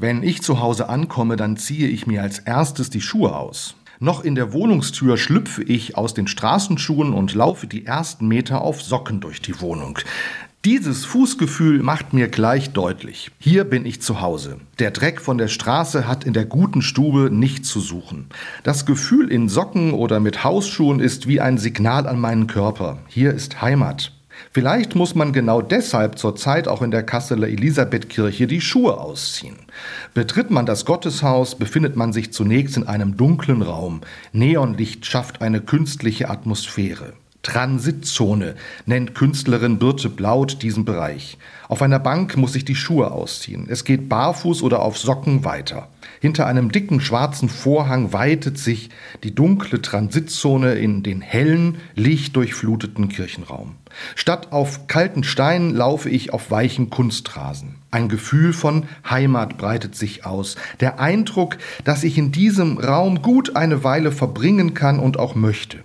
Wenn ich zu Hause ankomme, dann ziehe ich mir als erstes die Schuhe aus. Noch in der Wohnungstür schlüpfe ich aus den Straßenschuhen und laufe die ersten Meter auf Socken durch die Wohnung. Dieses Fußgefühl macht mir gleich deutlich. Hier bin ich zu Hause. Der Dreck von der Straße hat in der guten Stube nichts zu suchen. Das Gefühl in Socken oder mit Hausschuhen ist wie ein Signal an meinen Körper. Hier ist Heimat. Vielleicht muss man genau deshalb zurzeit auch in der Kasseler Elisabethkirche die Schuhe ausziehen. Betritt man das Gotteshaus, befindet man sich zunächst in einem dunklen Raum. Neonlicht schafft eine künstliche Atmosphäre. Transitzone nennt Künstlerin Birte Blaut diesen Bereich. Auf einer Bank muss ich die Schuhe ausziehen. Es geht barfuß oder auf Socken weiter. Hinter einem dicken schwarzen Vorhang weitet sich die dunkle Transitzone in den hellen, lichtdurchfluteten Kirchenraum. Statt auf kalten Steinen laufe ich auf weichen Kunstrasen. Ein Gefühl von Heimat breitet sich aus. Der Eindruck, dass ich in diesem Raum gut eine Weile verbringen kann und auch möchte.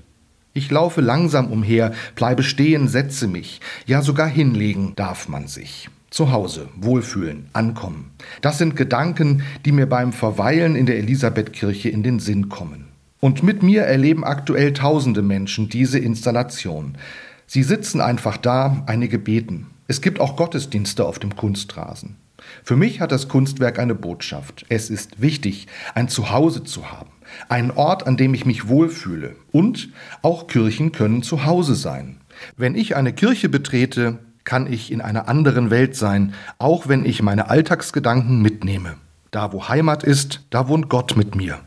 Ich laufe langsam umher, bleibe stehen, setze mich. Ja, sogar hinlegen darf man sich. Zu Hause, wohlfühlen, ankommen. Das sind Gedanken, die mir beim Verweilen in der Elisabethkirche in den Sinn kommen. Und mit mir erleben aktuell tausende Menschen diese Installation. Sie sitzen einfach da, einige beten. Es gibt auch Gottesdienste auf dem Kunstrasen. Für mich hat das Kunstwerk eine Botschaft. Es ist wichtig, ein Zuhause zu haben. Ein Ort, an dem ich mich wohlfühle. Und auch Kirchen können zu Hause sein. Wenn ich eine Kirche betrete, kann ich in einer anderen Welt sein, auch wenn ich meine Alltagsgedanken mitnehme. Da wo Heimat ist, da wohnt Gott mit mir.